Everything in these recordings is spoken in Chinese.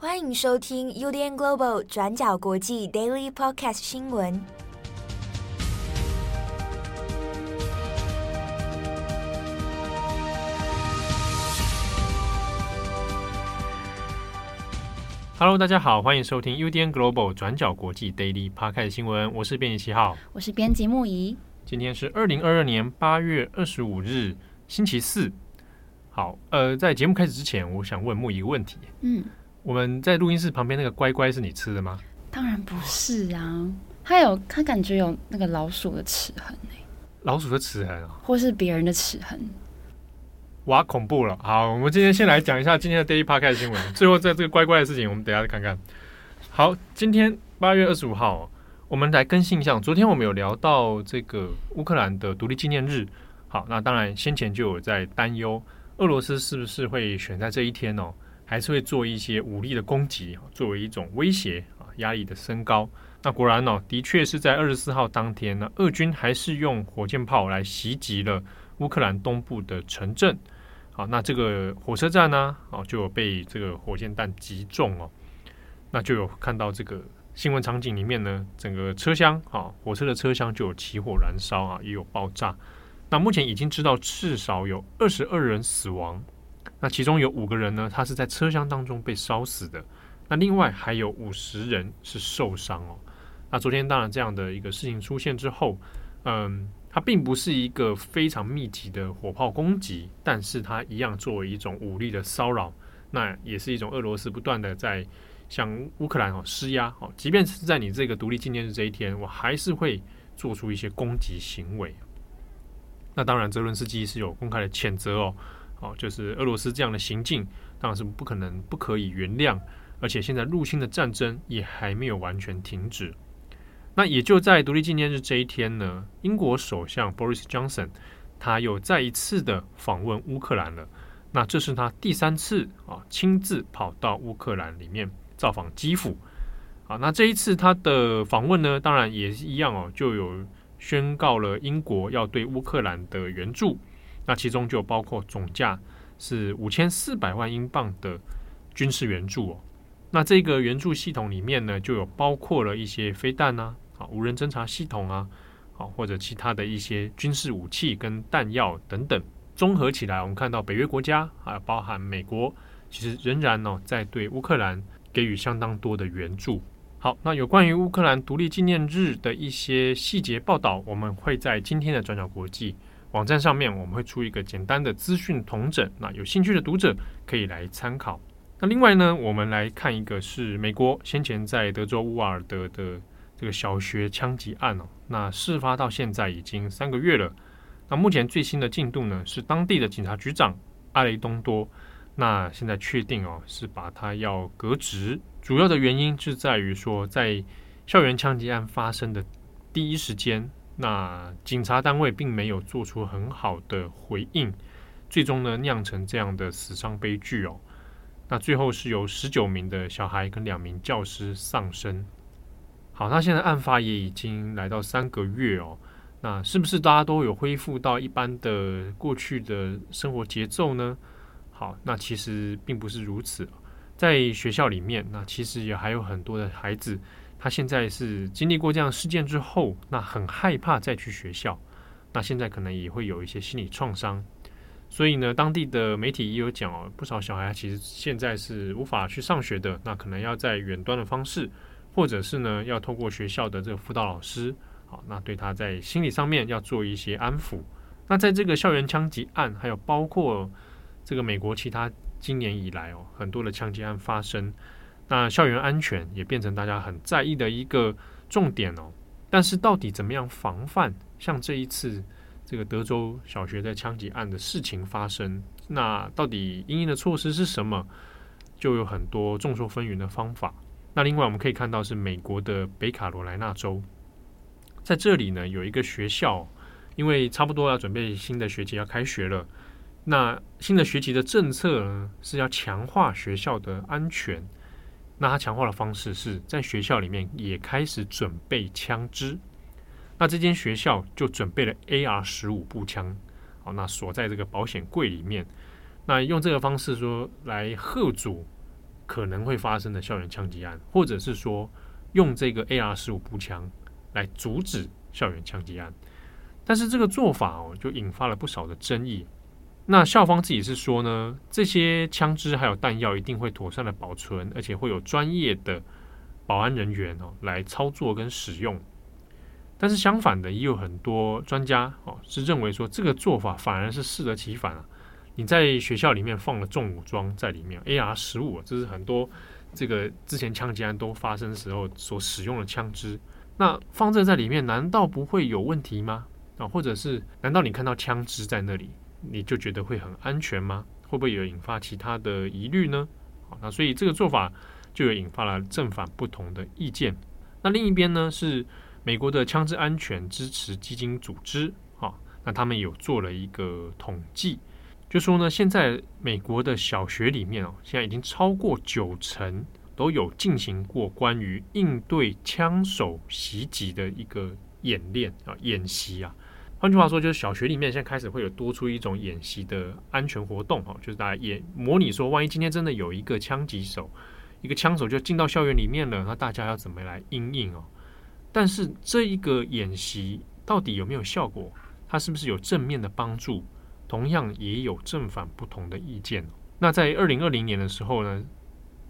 欢迎收听 UDN Global 转角国际 Daily Podcast 新闻。Hello，大家好，欢迎收听 UDN Global 转角国际 Daily Podcast 新闻。我是编辑七号，我是编辑木仪。今天是二零二二年八月二十五日，星期四。好，呃，在节目开始之前，我想问木一个问题。嗯，我们在录音室旁边那个乖乖是你吃的吗？当然不是啊，它有，它感觉有那个老鼠的齿痕呢。老鼠的齿痕啊，或是别人的齿痕？哇，恐怖了！好，我们今天先来讲一下今天的 Daily Podcast 新闻。最后，在这个乖乖的事情，我们等下再看看。好，今天八月二十五号，我们来更新一下。昨天我们有聊到这个乌克兰的独立纪念日。好，那当然先前就有在担忧。俄罗斯是不是会选在这一天哦？还是会做一些武力的攻击，作为一种威胁啊？压力的升高。那果然哦，的确是在二十四号当天呢，俄军还是用火箭炮来袭击了乌克兰东部的城镇。好，那这个火车站呢，哦，就有被这个火箭弹击中哦。那就有看到这个新闻场景里面呢，整个车厢啊，火车的车厢就有起火燃烧啊，也有爆炸。那目前已经知道至少有二十二人死亡，那其中有五个人呢，他是在车厢当中被烧死的。那另外还有五十人是受伤哦。那昨天当然这样的一个事情出现之后，嗯，它并不是一个非常密集的火炮攻击，但是它一样作为一种武力的骚扰，那也是一种俄罗斯不断的在向乌克兰哦施压哦，即便是在你这个独立纪念日这一天，我还是会做出一些攻击行为。那当然，泽伦斯基是有公开的谴责哦，哦，就是俄罗斯这样的行径，当然是不可能、不可以原谅，而且现在入侵的战争也还没有完全停止。那也就在独立纪念日这一天呢，英国首相 Boris Johnson 他又再一次的访问乌克兰了。那这是他第三次啊亲自跑到乌克兰里面造访基辅。啊，那这一次他的访问呢，当然也是一样哦，就有。宣告了英国要对乌克兰的援助，那其中就包括总价是五千四百万英镑的军事援助哦。那这个援助系统里面呢，就有包括了一些飞弹啊、啊无人侦察系统啊、啊或者其他的一些军事武器跟弹药等等。综合起来，我们看到北约国家还有包含美国，其实仍然呢在对乌克兰给予相当多的援助。好，那有关于乌克兰独立纪念日的一些细节报道，我们会在今天的转角国际网站上面，我们会出一个简单的资讯统整。那有兴趣的读者可以来参考。那另外呢，我们来看一个是美国先前在德州乌尔德的这个小学枪击案哦。那事发到现在已经三个月了。那目前最新的进度呢，是当地的警察局长阿雷东多，那现在确定哦，是把他要革职。主要的原因是在于说，在校园枪击案发生的第一时间，那警察单位并没有做出很好的回应，最终呢酿成这样的死伤悲剧哦。那最后是有十九名的小孩跟两名教师丧生。好，那现在案发也已经来到三个月哦，那是不是大家都有恢复到一般的过去的生活节奏呢？好，那其实并不是如此。在学校里面，那其实也还有很多的孩子，他现在是经历过这样事件之后，那很害怕再去学校，那现在可能也会有一些心理创伤，所以呢，当地的媒体也有讲哦，不少小孩其实现在是无法去上学的，那可能要在远端的方式，或者是呢，要透过学校的这个辅导老师，好，那对他在心理上面要做一些安抚。那在这个校园枪击案，还有包括这个美国其他。今年以来哦，很多的枪击案发生，那校园安全也变成大家很在意的一个重点哦。但是到底怎么样防范像这一次这个德州小学在枪击案的事情发生？那到底因应的措施是什么？就有很多众说纷纭的方法。那另外我们可以看到是美国的北卡罗来纳州，在这里呢有一个学校，因为差不多要准备新的学期要开学了。那新的学期的政策呢，是要强化学校的安全。那他强化的方式是在学校里面也开始准备枪支。那这间学校就准备了 AR 十五步枪，好，那锁在这个保险柜里面。那用这个方式说来吓阻可能会发生的校园枪击案，或者是说用这个 AR 十五步枪来阻止校园枪击案。但是这个做法哦，就引发了不少的争议。那校方自己是说呢，这些枪支还有弹药一定会妥善的保存，而且会有专业的保安人员哦来操作跟使用。但是相反的，也有很多专家哦是认为说，这个做法反而是适得其反啊。你在学校里面放了重武装在里面，AR 十五，这是很多这个之前枪击案都发生时候所使用的枪支。那放这在里面，难道不会有问题吗？啊，或者是难道你看到枪支在那里？你就觉得会很安全吗？会不会有引发其他的疑虑呢？好，那所以这个做法就有引发了正反不同的意见。那另一边呢，是美国的枪支安全支持基金组织，好，那他们有做了一个统计，就说呢，现在美国的小学里面哦，现在已经超过九成都有进行过关于应对枪手袭击的一个演练啊，演习啊。换句话说，就是小学里面现在开始会有多出一种演习的安全活动哈，就是大家演模拟说，万一今天真的有一个枪击手，一个枪手就进到校园里面了，那大家要怎么来应应哦？但是这一个演习到底有没有效果？它是不是有正面的帮助？同样也有正反不同的意见。那在二零二零年的时候呢，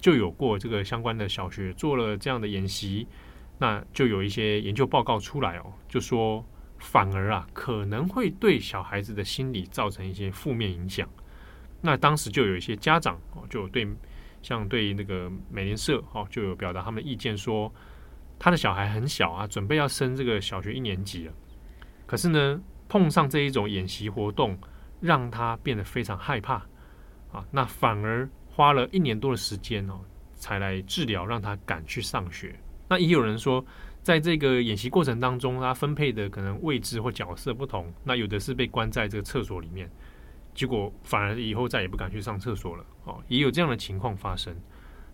就有过这个相关的小学做了这样的演习，那就有一些研究报告出来哦，就说。反而啊，可能会对小孩子的心理造成一些负面影响。那当时就有一些家长哦，就对像对那个美联社哦，就有表达他们的意见，说他的小孩很小啊，准备要升这个小学一年级了。可是呢，碰上这一种演习活动，让他变得非常害怕啊。那反而花了一年多的时间哦，才来治疗，让他敢去上学。那也有人说。在这个演习过程当中，他分配的可能位置或角色不同，那有的是被关在这个厕所里面，结果反而以后再也不敢去上厕所了。哦，也有这样的情况发生。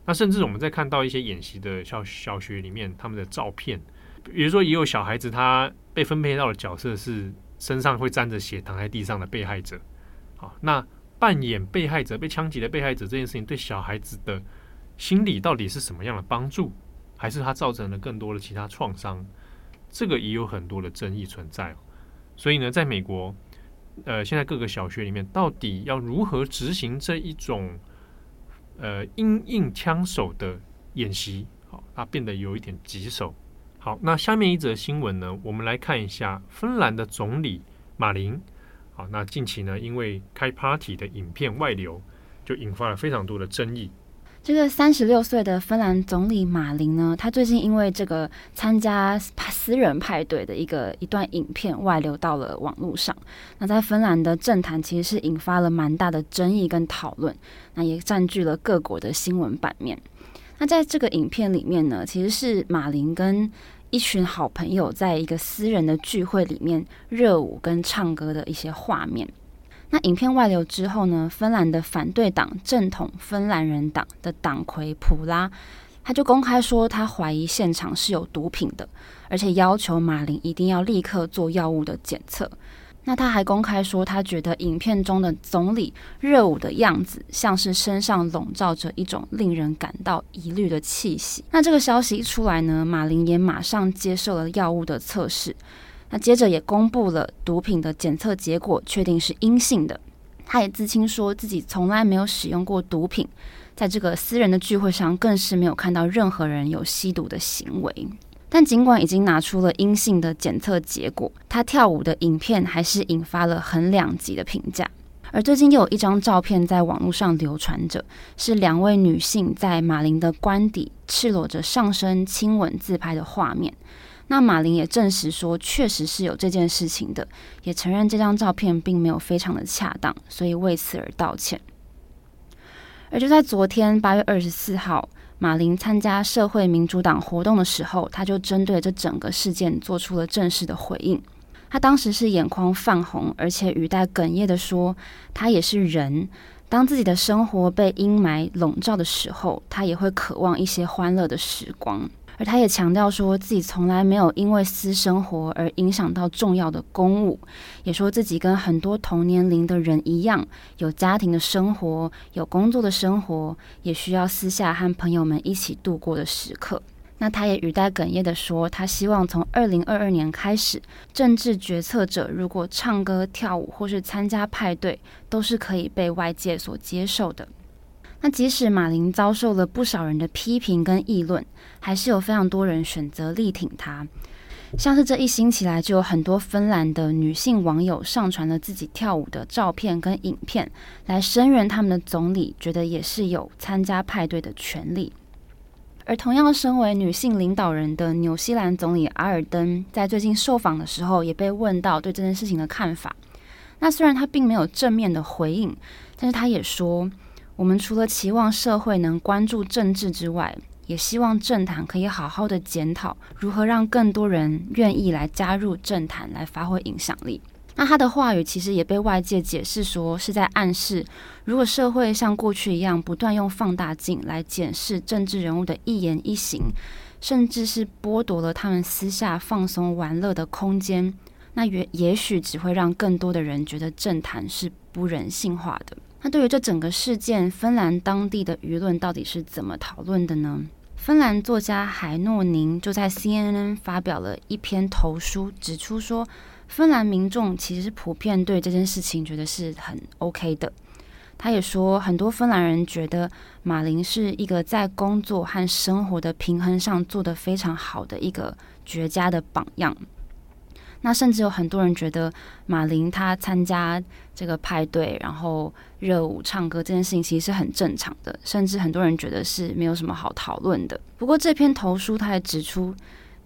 那甚至我们在看到一些演习的小小学里面，他们的照片，比如说也有小孩子他被分配到的角色是身上会沾着血躺在地上的被害者。好，那扮演被害者被枪击的被害者这件事情，对小孩子的心理到底是什么样的帮助？还是它造成了更多的其他创伤，这个也有很多的争议存在。所以呢，在美国，呃，现在各个小学里面到底要如何执行这一种呃因应枪手的演习？好，它变得有一点棘手。好，那下面一则新闻呢，我们来看一下芬兰的总理马林。好，那近期呢，因为开 party 的影片外流，就引发了非常多的争议。这个三十六岁的芬兰总理马林呢，他最近因为这个参加私人派对的一个一段影片外流到了网络上，那在芬兰的政坛其实是引发了蛮大的争议跟讨论，那也占据了各国的新闻版面。那在这个影片里面呢，其实是马林跟一群好朋友在一个私人的聚会里面热舞跟唱歌的一些画面。那影片外流之后呢，芬兰的反对党正统芬兰人党的党魁普拉，他就公开说他怀疑现场是有毒品的，而且要求马林一定要立刻做药物的检测。那他还公开说，他觉得影片中的总理热舞的样子，像是身上笼罩着一种令人感到疑虑的气息。那这个消息一出来呢，马林也马上接受了药物的测试。那接着也公布了毒品的检测结果，确定是阴性的。他也自清说自己从来没有使用过毒品，在这个私人的聚会上更是没有看到任何人有吸毒的行为。但尽管已经拿出了阴性的检测结果，他跳舞的影片还是引发了很两极的评价。而最近又有一张照片在网络上流传着，是两位女性在马林的官邸赤裸着上身亲吻自拍的画面。那马林也证实说，确实是有这件事情的，也承认这张照片并没有非常的恰当，所以为此而道歉。而就在昨天八月二十四号，马林参加社会民主党活动的时候，他就针对这整个事件做出了正式的回应。他当时是眼眶泛红，而且语带哽咽的说：“他也是人，当自己的生活被阴霾笼罩的时候，他也会渴望一些欢乐的时光。而他也强调说自己从来没有因为私生活而影响到重要的公务，也说自己跟很多同年龄的人一样，有家庭的生活，有工作的生活，也需要私下和朋友们一起度过的时刻。那他也语带哽咽地说，他希望从二零二二年开始，政治决策者如果唱歌、跳舞或是参加派对，都是可以被外界所接受的。那即使马林遭受了不少人的批评跟议论，还是有非常多人选择力挺他。像是这一星期来，就有很多芬兰的女性网友上传了自己跳舞的照片跟影片，来声援他们的总理，觉得也是有参加派对的权利。而同样身为女性领导人的纽西兰总理阿尔登，在最近受访的时候，也被问到对这件事情的看法。那虽然他并没有正面的回应，但是他也说。我们除了期望社会能关注政治之外，也希望政坛可以好好的检讨如何让更多人愿意来加入政坛来发挥影响力。那他的话语其实也被外界解释说是在暗示，如果社会像过去一样不断用放大镜来检视政治人物的一言一行，甚至是剥夺了他们私下放松玩乐的空间，那也也许只会让更多的人觉得政坛是不人性化的。那对于这整个事件，芬兰当地的舆论到底是怎么讨论的呢？芬兰作家海诺宁就在 CNN 发表了一篇投书，指出说，芬兰民众其实普遍对这件事情觉得是很 OK 的。他也说，很多芬兰人觉得马林是一个在工作和生活的平衡上做得非常好的一个绝佳的榜样。那甚至有很多人觉得马林他参加这个派对，然后热舞唱歌这件事情其实是很正常的，甚至很多人觉得是没有什么好讨论的。不过这篇投书他也指出，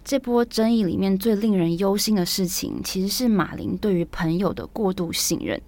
这波争议里面最令人忧心的事情，其实是马林对于朋友的过度信任。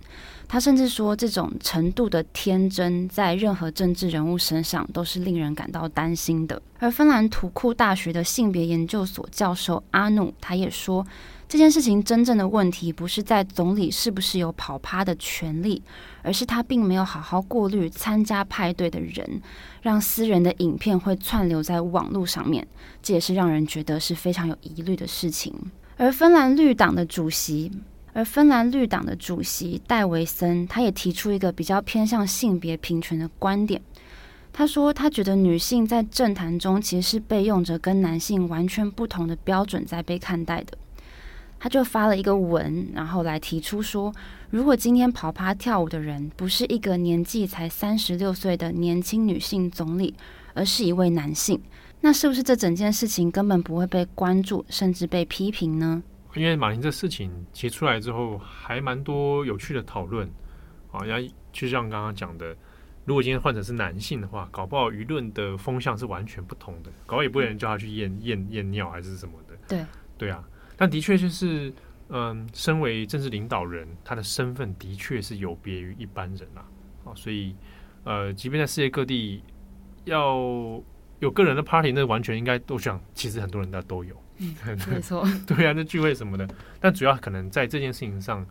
他甚至说，这种程度的天真，在任何政治人物身上都是令人感到担心的。而芬兰图库大学的性别研究所教授阿努，他也说，这件事情真正的问题不是在总理是不是有跑趴的权利，而是他并没有好好过滤参加派对的人，让私人的影片会窜流在网络上面，这也是让人觉得是非常有疑虑的事情。而芬兰绿党的主席。而芬兰绿党的主席戴维森，他也提出一个比较偏向性别平权的观点。他说，他觉得女性在政坛中其实是被用着跟男性完全不同的标准在被看待的。他就发了一个文，然后来提出说，如果今天跑趴跳舞的人不是一个年纪才三十六岁的年轻女性总理，而是一位男性，那是不是这整件事情根本不会被关注，甚至被批评呢？因为马林这事情提出来之后，还蛮多有趣的讨论啊。要就像刚刚讲的，如果今天患者是男性的话，搞不好舆论的风向是完全不同的，搞不好也不会有人叫他去验验验尿还是什么的。对对啊，但的确就是，嗯，身为政治领导人，他的身份的确是有别于一般人啊。啊，所以呃，即便在世界各地要有个人的 party，那完全应该都想，其实很多人家都有。嗯，没错，对啊，那聚会什么的，但主要可能在这件事情上，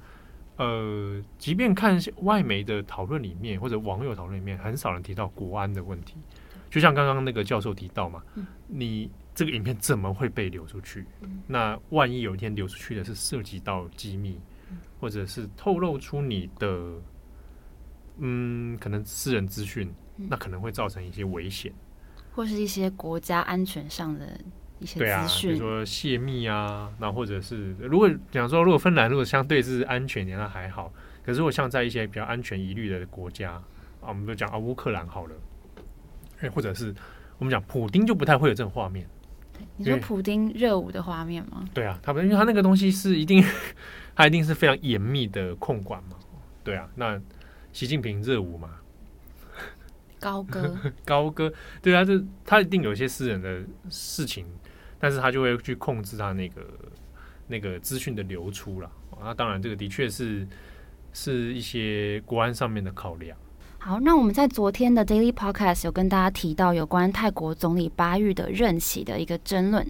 呃，即便看外媒的讨论里面或者网友讨论里面，很少人提到国安的问题。就像刚刚那个教授提到嘛，你这个影片怎么会被流出去？那万一有一天流出去的是涉及到机密，或者是透露出你的，嗯，可能私人资讯，那可能会造成一些危险，或是一些国家安全上的。对啊，比如说泄密啊，那或者是如果讲说，如果芬兰如果相对是安全点，那还好。可是如果像在一些比较安全疑虑的国家啊，我们都讲啊乌克兰好了，哎，或者是我们讲普丁就不太会有这种画面。你说普丁热舞的画面吗？对啊，他们因为他那个东西是一定，他一定是非常严密的控管嘛。对啊，那习近平热舞嘛。高歌，高歌，对啊，这他一定有一些私人的事情，但是他就会去控制他那个那个资讯的流出了。那当然，这个的确是是一些国安上面的考量。好，那我们在昨天的 Daily Podcast 有跟大家提到有关泰国总理巴育的任期的一个争论。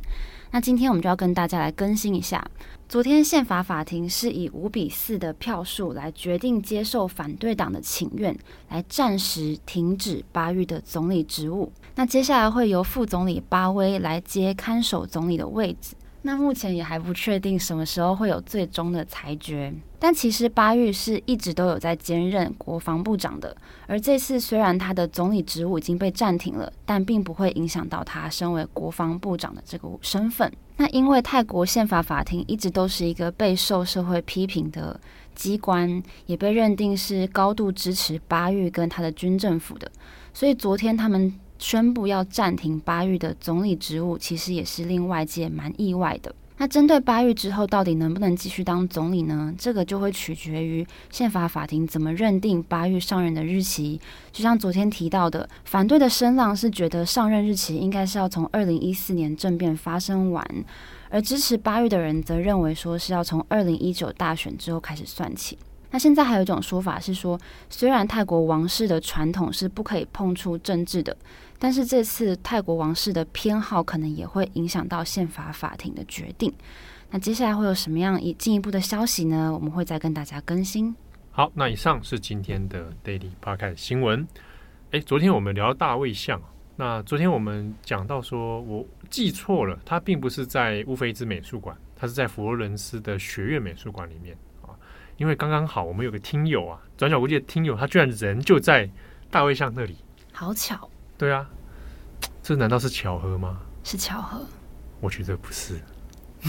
那今天我们就要跟大家来更新一下，昨天宪法法庭是以五比四的票数来决定接受反对党的请愿，来暂时停止巴育的总理职务。那接下来会由副总理巴威来接看守总理的位置。那目前也还不确定什么时候会有最终的裁决，但其实巴育是一直都有在兼任国防部长的。而这次虽然他的总理职务已经被暂停了，但并不会影响到他身为国防部长的这个身份。那因为泰国宪法法庭一直都是一个备受社会批评的机关，也被认定是高度支持巴育跟他的军政府的，所以昨天他们。宣布要暂停巴育的总理职务，其实也是令外界蛮意外的。那针对巴育之后到底能不能继续当总理呢？这个就会取决于宪法法庭怎么认定巴育上任的日期。就像昨天提到的，反对的声浪是觉得上任日期应该是要从二零一四年政变发生完，而支持巴育的人则认为说是要从二零一九大选之后开始算起。那现在还有一种说法是说，虽然泰国王室的传统是不可以碰触政治的，但是这次泰国王室的偏好可能也会影响到宪法法庭的决定。那接下来会有什么样一进一步的消息呢？我们会再跟大家更新。好，那以上是今天的 Daily Park 新闻。诶，昨天我们聊大卫像，那昨天我们讲到说，我记错了，他并不是在乌菲兹美术馆，他是在佛罗伦斯的学院美术馆里面。因为刚刚好，我们有个听友啊，转角国际的听友，他居然人就在大卫像那里，好巧。对啊，这难道是巧合吗？是巧合，我觉得不是。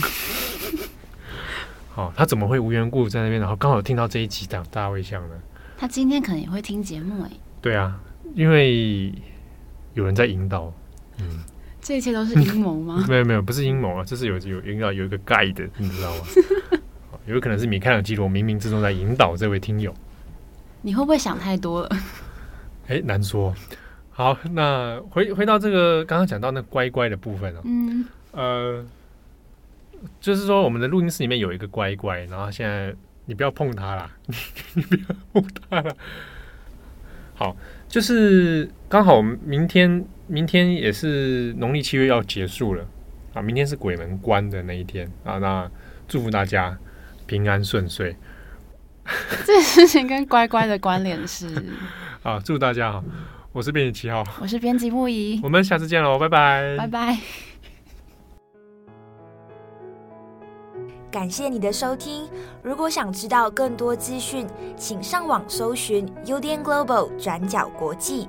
好、哦，他怎么会无缘故在那边，然后刚好听到这一集讲大卫像呢？他今天可能也会听节目哎。对啊，因为有人在引导。嗯，这一切都是阴谋吗？没有没有，不是阴谋啊，这是有有引导有一个 guide，你知道吗？有可能是米开朗基罗冥冥之中在引导这位听友。你会不会想太多了？哎，难说。好，那回回到这个刚刚讲到那乖乖的部分啊，嗯，呃，就是说我们的录音室里面有一个乖乖，然后现在你不要碰它啦，你不要碰它啦。好，就是刚好明天，明天也是农历七月要结束了啊，明天是鬼门关的那一天啊，那祝福大家。平安顺遂，这事情跟乖乖的关联是。好，祝大家好，我是编辑七号，我是编辑木仪，我们下次见喽，拜拜，拜拜。感谢你的收听，如果想知道更多资讯，请上网搜寻 UDN Global 转角国际。